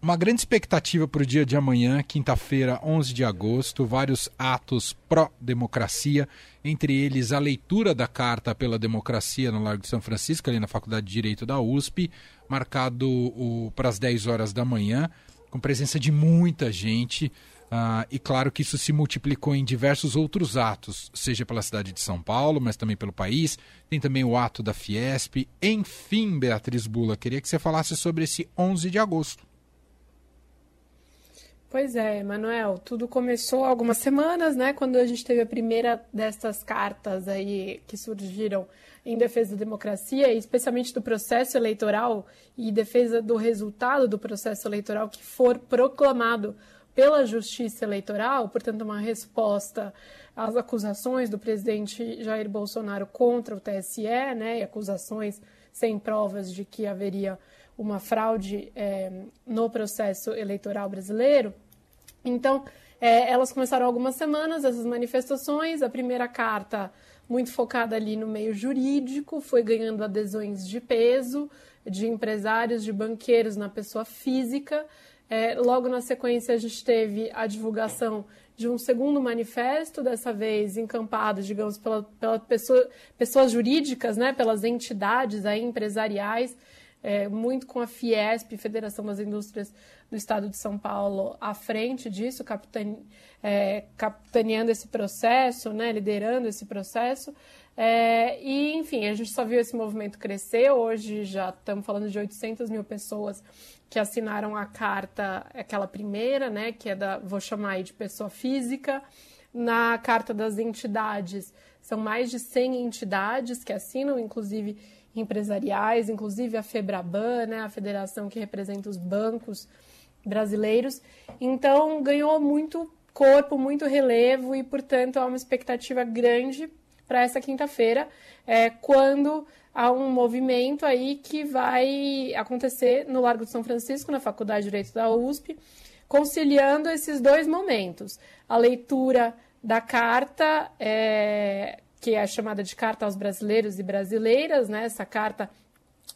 uma grande expectativa para o dia de amanhã, quinta-feira, 11 de agosto, vários atos pró-democracia, entre eles a leitura da Carta pela Democracia no Largo de São Francisco, ali na Faculdade de Direito da USP, marcado para as 10 horas da manhã, com presença de muita gente. Uh, e claro que isso se multiplicou em diversos outros atos, seja pela cidade de São Paulo, mas também pelo país. Tem também o ato da Fiesp. Enfim, Beatriz Bula, queria que você falasse sobre esse 11 de agosto. Pois é, Manuel, tudo começou há algumas semanas, né, quando a gente teve a primeira dessas cartas aí que surgiram em defesa da democracia, especialmente do processo eleitoral e defesa do resultado do processo eleitoral que for proclamado pela Justiça Eleitoral, portanto, uma resposta às acusações do presidente Jair Bolsonaro contra o TSE, né, e acusações sem provas de que haveria uma fraude é, no processo eleitoral brasileiro. Então, é, elas começaram algumas semanas, essas manifestações. A primeira carta, muito focada ali no meio jurídico, foi ganhando adesões de peso de empresários, de banqueiros na pessoa física. É, logo na sequência, a gente teve a divulgação de um segundo manifesto, dessa vez encampado, digamos, pela, pela pessoa, pessoas jurídicas, né, pelas entidades aí, empresariais, é, muito com a Fiesp, Federação das Indústrias do Estado de São Paulo, à frente disso, capitane, é, capitaneando esse processo, né, liderando esse processo. É, e, enfim, a gente só viu esse movimento crescer. Hoje já estamos falando de 800 mil pessoas que assinaram a carta, aquela primeira, né, que é da, vou chamar aí de pessoa física. Na carta das entidades, são mais de 100 entidades que assinam, inclusive empresariais, inclusive a FEBRABAN, né, a federação que representa os bancos brasileiros. Então, ganhou muito corpo, muito relevo e, portanto, há uma expectativa grande para essa quinta-feira, é, quando há um movimento aí que vai acontecer no Largo de São Francisco, na Faculdade de Direito da USP, conciliando esses dois momentos. A leitura da carta é, que é chamada de Carta aos Brasileiros e Brasileiras, né? essa carta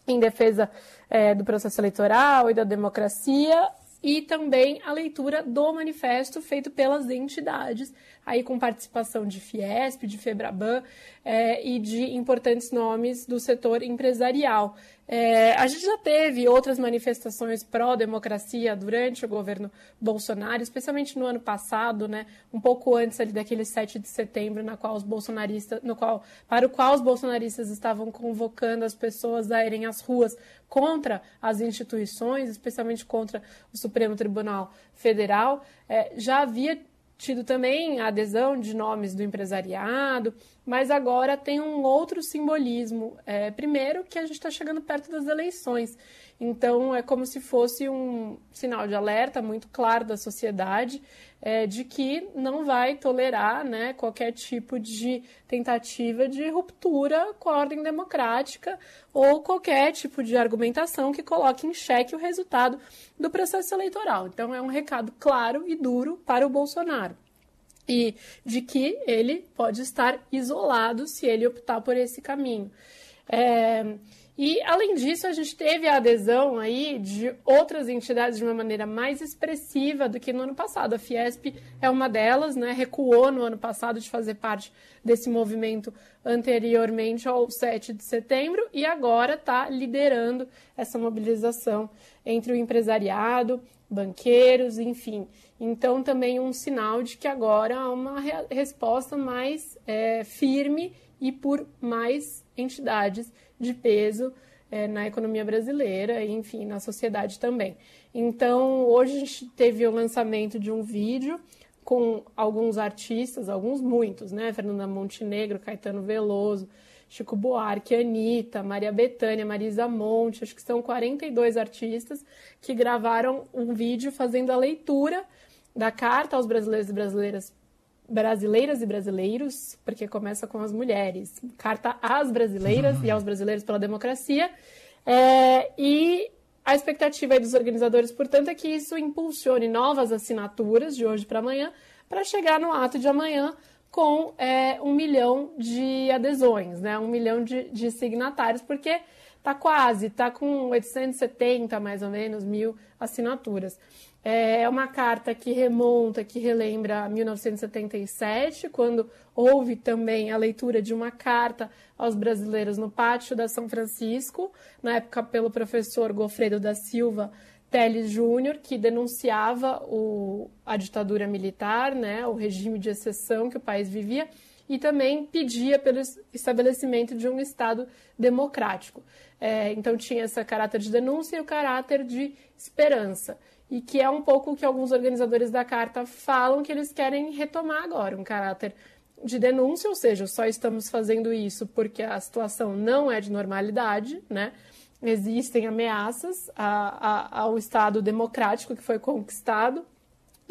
em defesa é, do processo eleitoral e da democracia, e também a leitura do manifesto feito pelas entidades, aí com participação de Fiesp, de Febraban é, e de importantes nomes do setor empresarial. É, a gente já teve outras manifestações pró-democracia durante o governo Bolsonaro, especialmente no ano passado, né, um pouco antes ali daquele 7 de setembro, na qual os bolsonaristas, no qual, para o qual os bolsonaristas estavam convocando as pessoas a irem às ruas contra as instituições, especialmente contra o Supremo Tribunal Federal. É, já havia tido também a adesão de nomes do empresariado, mas agora tem um outro simbolismo. É, primeiro, que a gente está chegando perto das eleições. Então, é como se fosse um sinal de alerta muito claro da sociedade é, de que não vai tolerar né, qualquer tipo de tentativa de ruptura com a ordem democrática ou qualquer tipo de argumentação que coloque em xeque o resultado do processo eleitoral. Então, é um recado claro e duro para o Bolsonaro e de que ele pode estar isolado se ele optar por esse caminho. É, e, além disso, a gente teve a adesão aí de outras entidades de uma maneira mais expressiva do que no ano passado. A Fiesp é uma delas, né? recuou no ano passado de fazer parte desse movimento anteriormente ao 7 de setembro e agora está liderando essa mobilização entre o empresariado, banqueiros, enfim. Então, também um sinal de que agora há uma resposta mais é, firme e por mais entidades de peso é, na economia brasileira e, enfim, na sociedade também. Então, hoje a gente teve o lançamento de um vídeo com alguns artistas, alguns muitos, né? Fernanda Montenegro, Caetano Veloso, Chico Buarque, Anitta, Maria Bethânia, Marisa Monte, acho que são 42 artistas que gravaram um vídeo fazendo a leitura da carta aos brasileiros e brasileiras brasileiras e brasileiros, porque começa com as mulheres. Carta às brasileiras uhum. e aos brasileiros pela democracia. É, e a expectativa dos organizadores, portanto, é que isso impulsione novas assinaturas de hoje para amanhã, para chegar no ato de amanhã com é, um milhão de adesões, né? um milhão de, de signatários, porque tá quase, tá com 870 mais ou menos mil assinaturas. É uma carta que remonta, que relembra 1977, quando houve também a leitura de uma carta aos brasileiros no pátio da São Francisco, na época pelo professor Gofredo da Silva Teles Júnior, que denunciava o, a ditadura militar, né, o regime de exceção que o país vivia, e também pedia pelo estabelecimento de um Estado democrático. É, então tinha esse caráter de denúncia e o caráter de esperança e que é um pouco o que alguns organizadores da carta falam que eles querem retomar agora, um caráter de denúncia, ou seja, só estamos fazendo isso porque a situação não é de normalidade, né? Existem ameaças a, a, ao Estado democrático que foi conquistado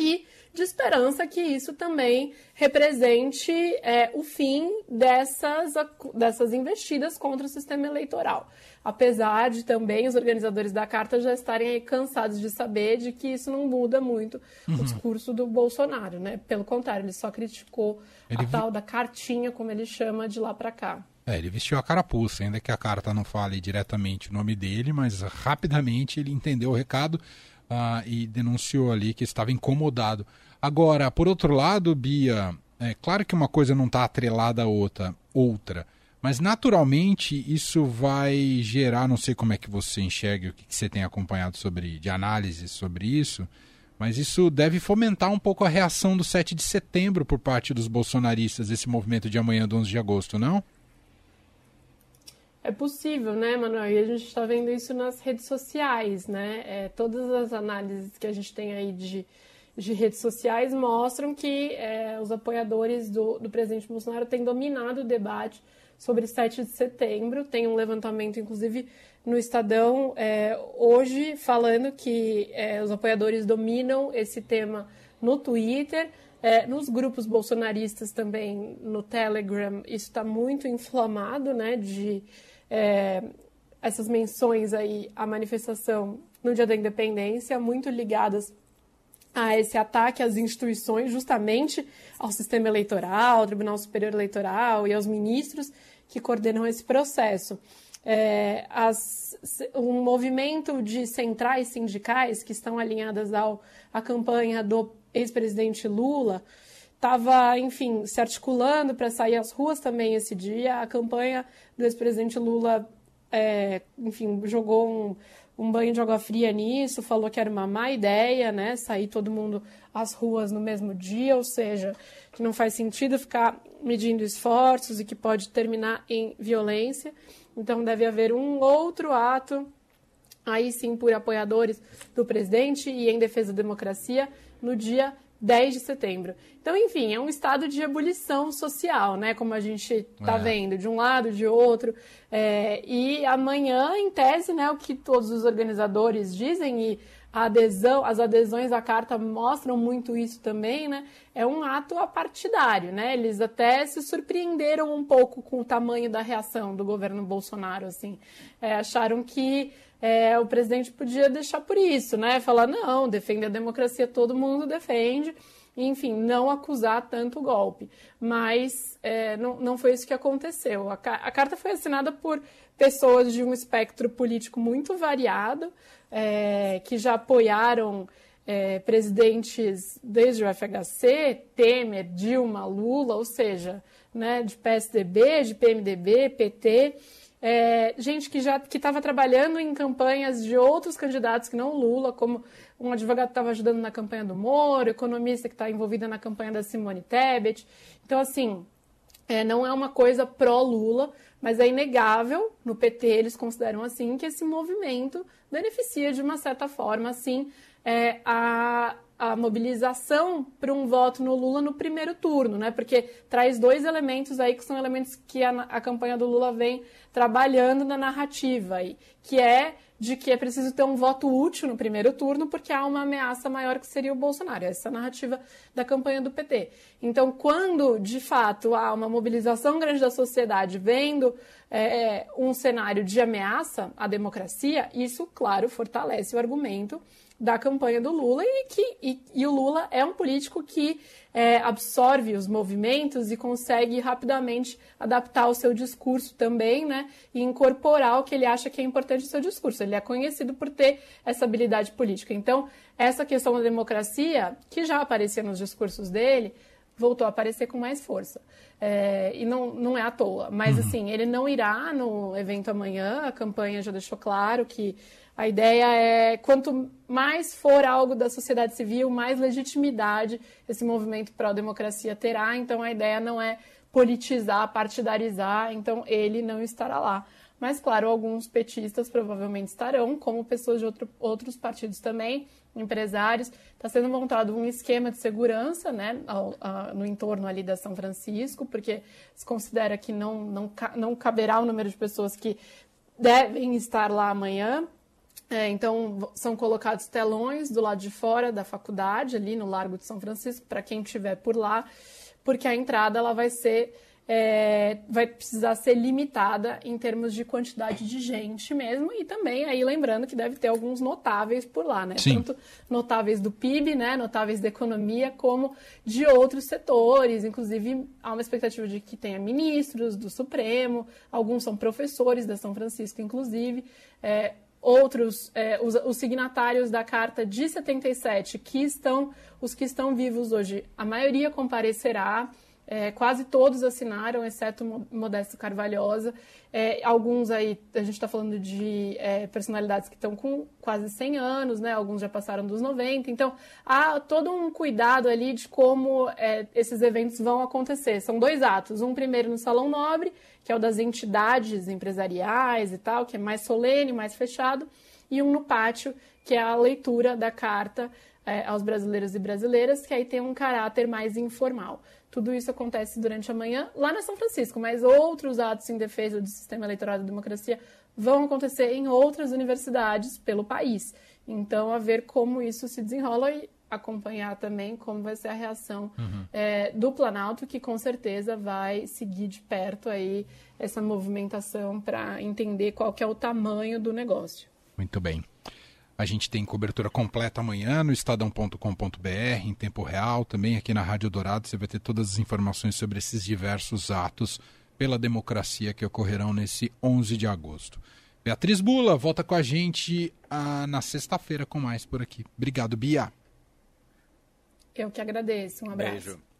e de esperança que isso também represente é, o fim dessas, dessas investidas contra o sistema eleitoral. Apesar de também os organizadores da carta já estarem cansados de saber de que isso não muda muito uhum. o discurso do Bolsonaro, né? Pelo contrário, ele só criticou ele a tal da cartinha, como ele chama, de lá para cá. É, ele vestiu a carapuça, ainda que a carta não fale diretamente o nome dele, mas rapidamente ele entendeu o recado uh, e denunciou ali que estava incomodado. Agora, por outro lado, Bia, é claro que uma coisa não está atrelada à outra, outra, mas naturalmente isso vai gerar, não sei como é que você enxerga, o que, que você tem acompanhado sobre de análise sobre isso, mas isso deve fomentar um pouco a reação do 7 de setembro por parte dos bolsonaristas, esse movimento de amanhã do 11 de agosto, não? É possível, né, Manuel? E a gente está vendo isso nas redes sociais, né? É, todas as análises que a gente tem aí de, de redes sociais mostram que é, os apoiadores do, do presidente Bolsonaro têm dominado o debate sobre 7 de setembro. Tem um levantamento, inclusive, no Estadão é, hoje, falando que é, os apoiadores dominam esse tema no Twitter. É, nos grupos bolsonaristas também, no Telegram, isso está muito inflamado, né? De é, essas menções aí à manifestação no Dia da Independência, muito ligadas a esse ataque às instituições, justamente ao sistema eleitoral, ao Tribunal Superior Eleitoral e aos ministros que coordenam esse processo. É, as, um movimento de centrais sindicais que estão alinhadas ao, à campanha do ex-presidente Lula estava, enfim, se articulando para sair às ruas também esse dia. A campanha do ex-presidente Lula, é, enfim, jogou um, um, banho de água fria nisso, falou que era uma má ideia, né, sair todo mundo às ruas no mesmo dia, ou seja, que não faz sentido ficar medindo esforços e que pode terminar em violência. Então, deve haver um outro ato, aí sim, por apoiadores do presidente e em defesa da democracia, no dia 10 de setembro. Então, enfim, é um estado de ebulição social, né? Como a gente está é. vendo, de um lado, de outro. É, e amanhã, em tese, né, o que todos os organizadores dizem, e a adesão, as adesões à carta mostram muito isso também, né? É um ato apartidário, né? Eles até se surpreenderam um pouco com o tamanho da reação do governo Bolsonaro, assim. É, acharam que é, o presidente podia deixar por isso, né? Falar, não, defender a democracia todo mundo defende, enfim, não acusar tanto o golpe. Mas é, não, não foi isso que aconteceu. A, a, carta foi assinada por pessoas de um espectro político muito variado, é, que já apoiaram é, presidentes desde o FHC, Temer, Dilma, Lula, ou seja, né, de PSDB, de PMDB, PT é, gente que já que estava trabalhando em campanhas de outros candidatos que não Lula, como um advogado que estava ajudando na campanha do Moro, economista que está envolvida na campanha da Simone Tebet. Então, assim, é, não é uma coisa pró-Lula, mas é inegável, no PT eles consideram assim, que esse movimento beneficia de uma certa forma, assim, é, a, a mobilização para um voto no Lula no primeiro turno, né? Porque traz dois elementos aí que são elementos que a, a campanha do Lula vem trabalhando na narrativa aí, que é de que é preciso ter um voto útil no primeiro turno porque há uma ameaça maior que seria o Bolsonaro. Essa é a narrativa da campanha do PT. Então, quando de fato há uma mobilização grande da sociedade vendo é, um cenário de ameaça à democracia, isso, claro, fortalece o argumento da campanha do Lula e que e, e o Lula é um político que é, absorve os movimentos e consegue rapidamente adaptar o seu discurso também, né? E incorporar o que ele acha que é importante no seu discurso. Ele é conhecido por ter essa habilidade política. Então, essa questão da democracia, que já aparecia nos discursos dele, voltou a aparecer com mais força. É, e não, não é à toa. Mas, uhum. assim, ele não irá no evento amanhã. A campanha já deixou claro que a ideia é quanto mais for algo da sociedade civil, mais legitimidade esse movimento pró-democracia terá. Então a ideia não é politizar, partidarizar, então ele não estará lá. Mas, claro, alguns petistas provavelmente estarão, como pessoas de outro, outros partidos também, empresários. Está sendo montado um esquema de segurança né, ao, a, no entorno ali da São Francisco, porque se considera que não, não, não caberá o número de pessoas que devem estar lá amanhã. É, então, são colocados telões do lado de fora da faculdade, ali no Largo de São Francisco, para quem estiver por lá, porque a entrada ela vai ser é, vai precisar ser limitada em termos de quantidade de gente mesmo, e também aí lembrando que deve ter alguns notáveis por lá, né? Sim. Tanto notáveis do PIB, né? Notáveis da economia, como de outros setores. Inclusive, há uma expectativa de que tenha ministros do Supremo, alguns são professores da São Francisco, inclusive. É, outros, é, os, os, signatários da carta de 77, que estão, os que estão vivos hoje, a maioria comparecerá. É, quase todos assinaram, exceto Modesto Carvalhosa. É, alguns aí, a gente está falando de é, personalidades que estão com quase 100 anos, né? alguns já passaram dos 90. Então, há todo um cuidado ali de como é, esses eventos vão acontecer. São dois atos. Um primeiro no Salão Nobre, que é o das entidades empresariais e tal, que é mais solene, mais fechado. E um no pátio, que é a leitura da carta é, aos brasileiros e brasileiras, que aí tem um caráter mais informal. Tudo isso acontece durante a manhã lá na São Francisco, mas outros atos em defesa do sistema eleitoral da democracia vão acontecer em outras universidades pelo país. Então, a ver como isso se desenrola e acompanhar também como vai ser a reação uhum. é, do Planalto, que com certeza vai seguir de perto aí essa movimentação para entender qual que é o tamanho do negócio. Muito bem. A gente tem cobertura completa amanhã no estadão.com.br, em tempo real, também aqui na Rádio Dourado. Você vai ter todas as informações sobre esses diversos atos pela democracia que ocorrerão nesse 11 de agosto. Beatriz Bula volta com a gente ah, na sexta-feira com mais por aqui. Obrigado, Bia. Eu que agradeço. Um abraço. Beijo.